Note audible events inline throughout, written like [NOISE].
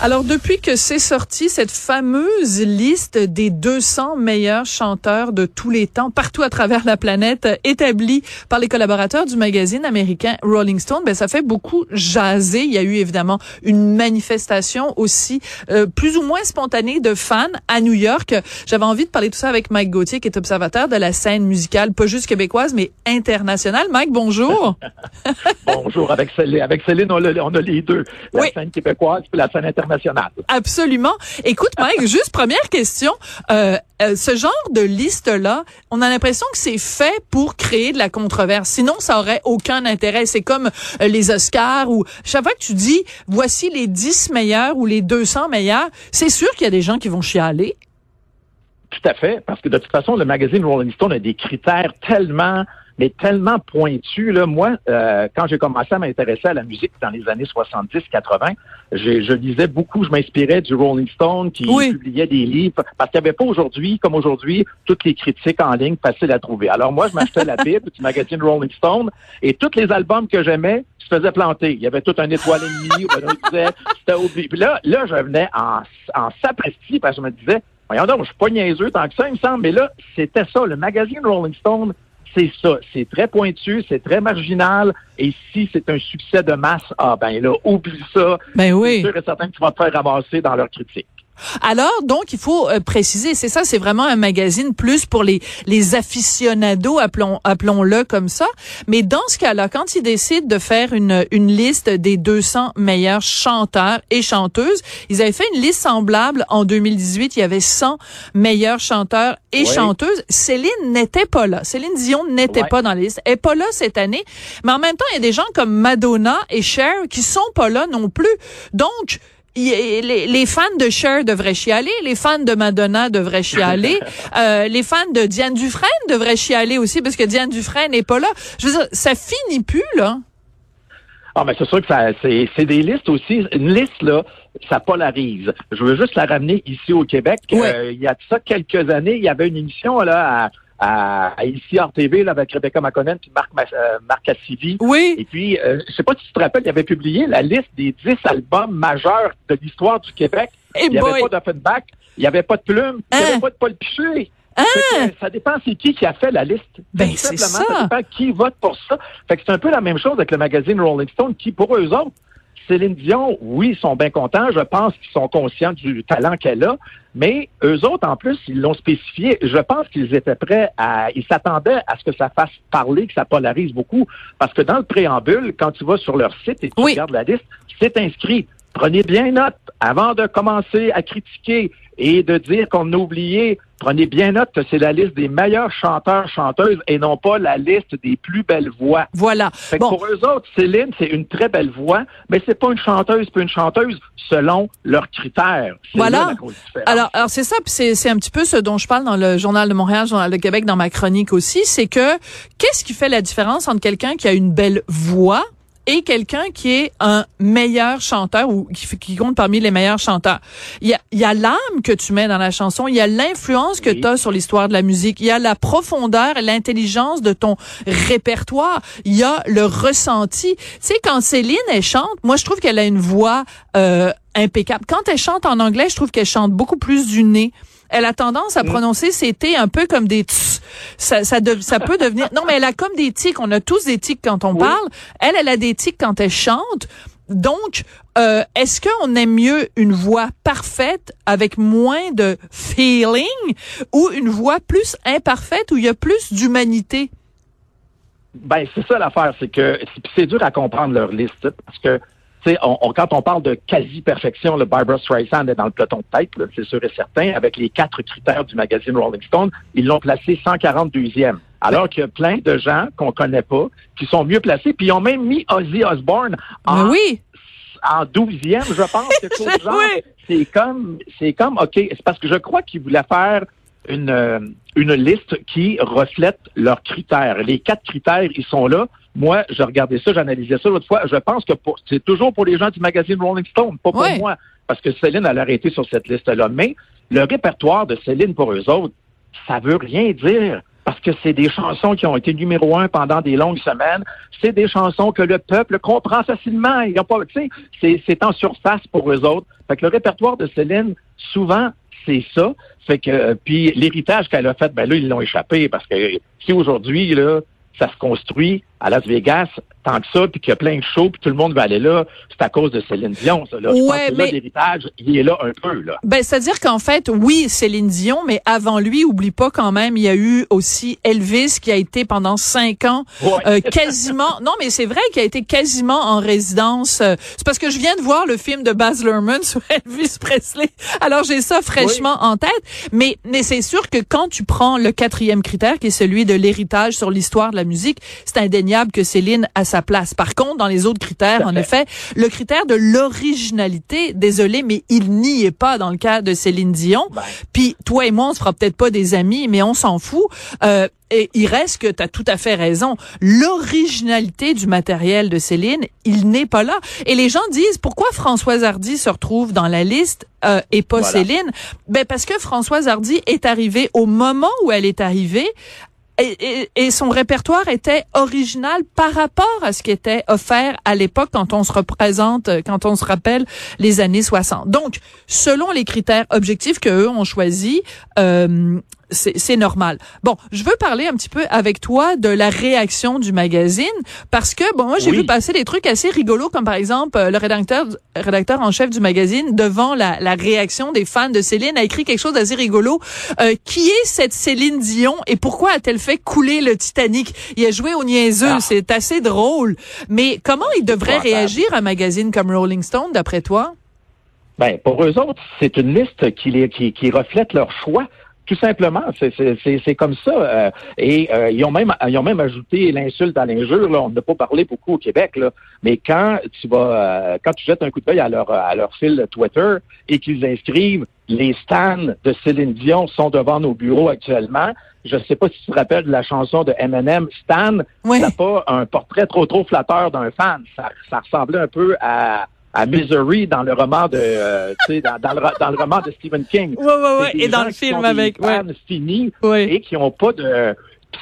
Alors, depuis que c'est sorti, cette fameuse liste des 200 meilleurs chanteurs de tous les temps, partout à travers la planète, établie par les collaborateurs du magazine américain Rolling Stone, ben, ça fait beaucoup jaser. Il y a eu évidemment une manifestation aussi, euh, plus ou moins spontanée de fans à New York. J'avais envie de parler de tout ça avec Mike Gauthier, qui est observateur de la scène musicale, pas juste québécoise, mais internationale. Mike, bonjour. [LAUGHS] bonjour. Avec Céline, avec Céline on, a, les deux. La scène québécoise et la scène internationale. Absolument. Écoute, Mike, [LAUGHS] juste première question. Euh, euh, ce genre de liste-là, on a l'impression que c'est fait pour créer de la controverse. Sinon, ça aurait aucun intérêt. C'est comme euh, les Oscars ou chaque fois que tu dis voici les 10 meilleurs ou les 200 meilleurs, c'est sûr qu'il y a des gens qui vont chialer. Tout à fait, parce que de toute façon, le magazine Rolling Stone a des critères tellement mais tellement pointu. Là. Moi, euh, quand j'ai commencé à m'intéresser à la musique dans les années 70-80, je lisais beaucoup, je m'inspirais du Rolling Stone qui publiait des livres, parce qu'il n'y avait pas aujourd'hui, comme aujourd'hui, toutes les critiques en ligne faciles à trouver. Alors moi, je m'achetais la Bible [LAUGHS] du magazine Rolling Stone, et tous les albums que j'aimais, je faisais planter. Il y avait tout un étoile et demi, disait, c'était oublié. Puis là, là, je venais en, en sapristi, parce que je me disais, voyons donc, je suis pas niaiseux tant que ça, il me semble, mais là, c'était ça. Le magazine Rolling Stone c'est ça. C'est très pointu, c'est très marginal. Et si c'est un succès de masse, ah ben là, oublie ça. Ben oui. C'est sûr et certain que tu vas te faire ramasser dans leur critique. Alors, donc, il faut euh, préciser, c'est ça, c'est vraiment un magazine plus pour les, les aficionados, appelons, appelons-le comme ça. Mais dans ce cas-là, quand ils décident de faire une, une liste des 200 meilleurs chanteurs et chanteuses, ils avaient fait une liste semblable en 2018. Il y avait 100 meilleurs chanteurs et chanteuses. Céline n'était pas là. Céline Dion n'était pas dans la liste. Elle est pas là cette année. Mais en même temps, il y a des gens comme Madonna et Cher qui sont pas là non plus. Donc, les, fans de Cher devraient chialer, les fans de Madonna devraient chialer, [LAUGHS] euh, les fans de Diane Dufresne devraient chialer aussi parce que Diane Dufresne n'est pas là. Je veux dire, ça finit plus là. Ah, mais c'est sûr que c'est, des listes aussi. Une liste, là, ça polarise. Je veux juste la ramener ici au Québec. Euh, il y a ça quelques années, il y avait une émission là à à, ici en TV là, avec Rebecca McConnell puis Marc, euh, Marc Oui. Et puis, euh, je sais pas si tu te rappelles, il avait publié la liste des 10 albums majeurs de l'histoire du Québec. Eh il n'y avait pas d'Offenbach, il n'y avait pas de Plume, il n'y avait hein? pas de Paul Piché. Hein? Ça dépend c'est qui qui a fait la liste. Ben, c'est ça. ça dépend qui vote pour ça. Fait que c'est un peu la même chose avec le magazine Rolling Stone qui, pour eux autres, Céline Dion, oui, ils sont bien contents. Je pense qu'ils sont conscients du talent qu'elle a. Mais eux autres, en plus, ils l'ont spécifié. Je pense qu'ils étaient prêts à, ils s'attendaient à ce que ça fasse parler, que ça polarise beaucoup. Parce que dans le préambule, quand tu vas sur leur site et tu regardes la liste, c'est inscrit. Prenez bien note avant de commencer à critiquer et de dire qu'on a oublié Prenez bien note que c'est la liste des meilleurs chanteurs, chanteuses et non pas la liste des plus belles voix. Voilà. Pour eux autres, Céline, c'est une très belle voix, mais c'est pas une chanteuse, pas une chanteuse selon leurs critères. Voilà. alors, alors c'est ça, c'est, c'est un petit peu ce dont je parle dans le Journal de Montréal, Journal de Québec, dans ma chronique aussi, c'est que qu'est-ce qui fait la différence entre quelqu'un qui a une belle voix et quelqu'un qui est un meilleur chanteur ou qui, compte parmi les meilleurs chanteurs. Il y a, y a l'âme que tu mets dans la chanson, il y a l'influence que tu as sur l'histoire de la musique, il y a la profondeur et l'intelligence de ton répertoire, il y a le ressenti. Tu sais, quand Céline, elle chante, moi, je trouve qu'elle a une voix euh, impeccable. Quand elle chante en anglais, je trouve qu'elle chante beaucoup plus du nez. Elle a tendance à mm. prononcer ses T un peu comme des tss. Ça, ça, ça peut devenir. Non, mais elle a comme des tics. On a tous des tics quand on parle. Elle, elle a des tics quand elle chante. Donc, euh, est-ce qu'on aime mieux une voix parfaite avec moins de feeling ou une voix plus imparfaite où il y a plus d'humanité? Ben, c'est ça l'affaire, c'est que c'est dur à comprendre leur liste parce que on, quand on parle de quasi-perfection, le Barbara Streisand est dans le peloton de tête, c'est sûr et certain. Avec les quatre critères du magazine Rolling Stone, ils l'ont placé 142e. Alors qu'il y a plein de gens qu'on connaît pas, qui sont mieux placés, puis ils ont même mis Ozzy Osbourne en, oui. en 12e, je pense. [LAUGHS] C'est comme, c'est comme, OK, c'est parce que je crois qu'ils voulaient faire une, euh, une liste qui reflète leurs critères. Les quatre critères, ils sont là. Moi, je regardais ça, j'analysais ça l'autre fois. Je pense que c'est toujours pour les gens du magazine Rolling Stone, pas pour moi, parce que Céline, elle a arrêté sur cette liste-là. Mais le répertoire de Céline pour eux autres, ça veut rien dire. parce que c'est des chansons qui ont été numéro un pendant des longues semaines. C'est des chansons que le peuple comprend facilement. Il y a pas, tu sais, c'est en surface pour eux autres. Fait que le répertoire de Céline, souvent, c'est ça. Fait que euh, puis l'héritage qu'elle a fait, ben là, ils l'ont échappé parce que si aujourd'hui, là, ça se construit à Las Vegas tant que ça, puis qu'il y a plein de shows, puis tout le monde va aller là, c'est à cause de Céline Dion, ça. Là. Ouais, mais... l'héritage, il est là un peu. Là. Ben, c'est-à-dire qu'en fait, oui, Céline Dion, mais avant lui, oublie pas quand même, il y a eu aussi Elvis qui a été pendant cinq ans euh, quasiment... non, mais c'est vrai qu'il a été quasiment en résidence. Euh, c'est parce que je viens de voir le film de Baz Luhrmann [LAUGHS] sur Elvis Presley. Alors, j'ai ça fraîchement en tête. Mais, mais c'est sûr que quand tu prends le quatrième critère, qui est celui de l'héritage sur l'histoire de la musique, c'est indéniable que Céline a sa place. Par contre, dans les autres critères, en effet, le critère de l'originalité, désolé, mais il n'y est pas dans le cas de Céline Dion. Ben. Puis toi et moi, on se fera peut-être pas des amis, mais on s'en fout. Euh, et il reste que tu as tout à fait raison. L'originalité du matériel de Céline, il n'est pas là. Et les gens disent pourquoi Françoise Hardy se retrouve dans la liste euh, et pas Céline? Ben parce que Françoise Hardy est arrivée au moment où elle est arrivée et, son répertoire était original par rapport à ce qui était offert à l'époque quand on se représente, quand on se rappelle les années 60. Donc, selon les critères objectifs que eux ont choisis, euh, c'est normal. Bon, je veux parler un petit peu avec toi de la réaction du magazine parce que bon, moi j'ai vu passer des trucs assez rigolos comme par exemple euh, le rédacteur rédacteur en chef du magazine devant la, la réaction des fans de Céline a écrit quelque chose d'assez rigolo. Euh, qui est cette Céline Dion et pourquoi a-t-elle fait couler le Titanic? Il a joué au niaiseux, ah. c'est assez drôle. Mais comment il devrait réagir un magazine comme Rolling Stone d'après toi? Ben, pour eux autres, c'est une liste qui, qui, qui reflète leur choix. Tout simplement, c'est comme ça. Euh, et euh, ils ont même ils ont même ajouté l'insulte à l'injure. Là. On n'a pas parlé beaucoup au Québec, là. mais quand tu vas euh, quand tu jettes un coup d'œil à leur à leur fil Twitter et qu'ils inscrivent les stands de Céline Dion sont devant nos bureaux actuellement. Je ne sais pas si tu te rappelles de la chanson de Eminem, Stan. Oui. Ça pas un portrait trop trop flatteur d'un fan. Ça, ça ressemblait un peu à à Misery dans le roman de, euh, tu sais, dans, dans, le, dans, le, roman de Stephen King. Oui, oui, oui. Et dans le film avec, ouais. finis et qui n'ont pas de,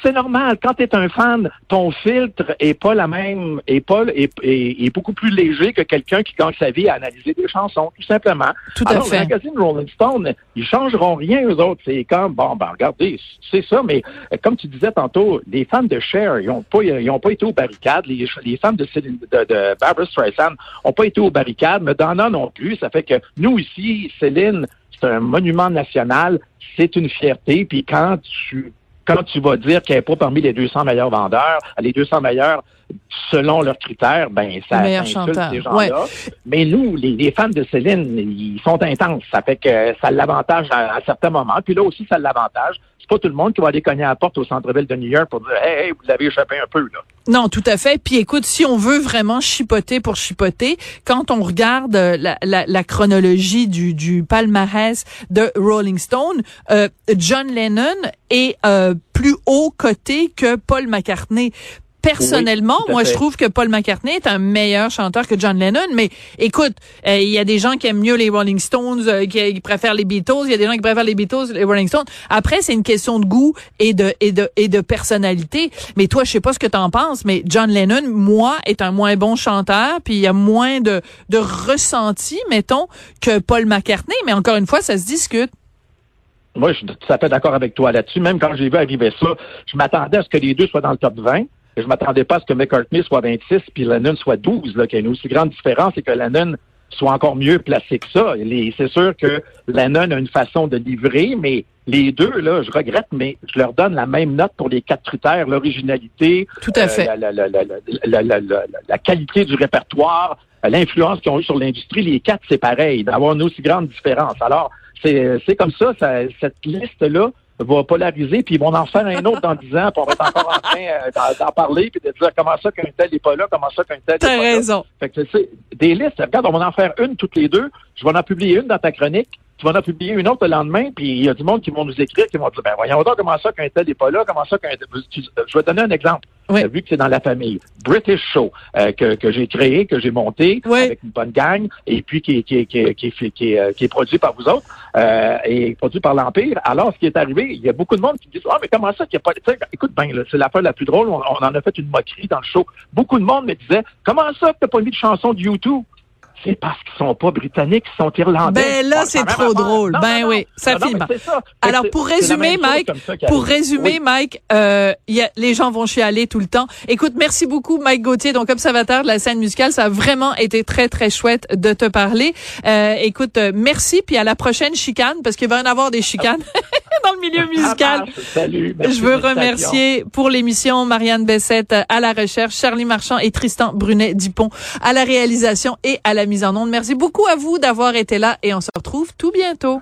c'est normal. Quand tu es un fan, ton filtre est pas la même, est pas est, est, beaucoup plus léger que quelqu'un qui gagne sa vie à analyser des chansons, tout simplement. Tout à fait. Le magazine Rolling Stone, ils changeront rien eux autres. C'est comme bon, ben regardez, c'est ça. Mais euh, comme tu disais tantôt, les fans de Cher, ils ont pas, ils ont pas été aux barricades. Les, les fans de, de, de Barbara Streisand ont pas été aux barricades. Madonna non plus. Ça fait que nous ici, Céline, c'est un monument national. C'est une fierté. Puis quand tu quand tu vas dire qu'elle n'est pas parmi les 200 meilleurs vendeurs, les 200 meilleurs selon leurs critères, ben ça insulte ces gens-là. Mais nous, les, fans de Céline, ils sont intenses. Ça fait que ça l'avantage à, certains moments. Puis là aussi, ça l'avantage. C'est pas tout le monde qui va aller cogner à la porte au centre-ville de New York pour dire Hey, hey vous l'avez échappé un peu là. Non, tout à fait. Puis écoute, si on veut vraiment chipoter pour chipoter, quand on regarde euh, la, la, chronologie du, du, palmarès de Rolling Stone, euh, John Lennon est euh, plus haut coté que Paul McCartney personnellement, moi, je trouve que Paul McCartney est un meilleur chanteur que John Lennon. Mais écoute, euh, il y a des gens qui aiment mieux les Rolling Stones, euh, qui, préfèrent les Beatles. Il y a des gens qui préfèrent les Beatles, les Rolling Stones. Après, c'est une question de goût et de et de et de personnalité. Mais toi, je sais pas ce que tu en penses, mais John Lennon, moi, est un moins bon chanteur, puis il y a moins de de ressenti, mettons, que Paul McCartney. Mais encore une fois, ça se discute. Moi, je suis tout à fait d'accord avec toi là-dessus. Même quand j'ai vu arriver ça, je m'attendais à ce que les deux soient dans le top 20 je m'attendais pas à ce que McCartney soit 26 puis Lennon soit 12, là, qu'il y a une aussi grande différence et que Lennon soit encore mieux placé que ça. C'est sûr que Lennon a une façon de livrer, mais les deux, là, je regrette, mais je leur donne la même note pour les quatre critères, l'originalité, Tout à fait. la, la, la, la, qualité du répertoire, l'influence qu'ils ont eu sur l'industrie. Les quatre, c'est pareil, d'avoir une aussi grande différence. Alors, c'est comme ça, ça cette liste-là, va polariser, puis ils vont en faire un autre dans dix ans, puis on va être encore en train euh, d'en parler, puis de dire comment ça qu'un tel n'est pas là, comment ça qu'un tel n'est pas raison. là. Fait que c'est des listes, regarde, on va en faire une toutes les deux. Je vais en publier une dans ta chronique. Tu vas en publier une autre le lendemain, puis il y a du monde qui vont nous écrire, qui vont dire, ben voyons donc comment ça qu'un tel n'est pas là, comment ça qu'un Je vais donner un exemple. Oui. vu que c'est dans la famille. British Show, euh, que, que j'ai créé, que j'ai monté avec une bonne gang, et puis qui, qui, qui, qui, qui, est, qui est produit par vous autres, euh, et produit par l'Empire. Alors, ce qui est arrivé, il y a beaucoup de monde qui disent, ah, mais comment ça qu'il n'y a pas... écoute, ben, c'est l'affaire la plus drôle, on, on, en a fait une moquerie dans le show. Beaucoup de monde me disait, comment ça que t'as pas mis de chanson de YouTube? C'est parce qu'ils sont pas britanniques, ils sont irlandais. Ben là, c'est trop drôle. ben oui, ça filme. Alors pour résumer, Mike, pour résumer, Mike, euh, y a, les gens vont chialer tout le temps. Écoute, merci beaucoup, Mike Gauthier, donc observateur de la scène musicale. Ça a vraiment été très très chouette de te parler. Euh, écoute, euh, merci, puis à la prochaine chicane, parce qu'il va y en avoir des chicanes. [LAUGHS] [LAUGHS] dans le milieu musical. Salut. Je veux remercier pour l'émission Marianne Bessette à la recherche, Charlie Marchand et Tristan Brunet-Dupont à la réalisation et à la mise en onde. Merci beaucoup à vous d'avoir été là et on se retrouve tout bientôt.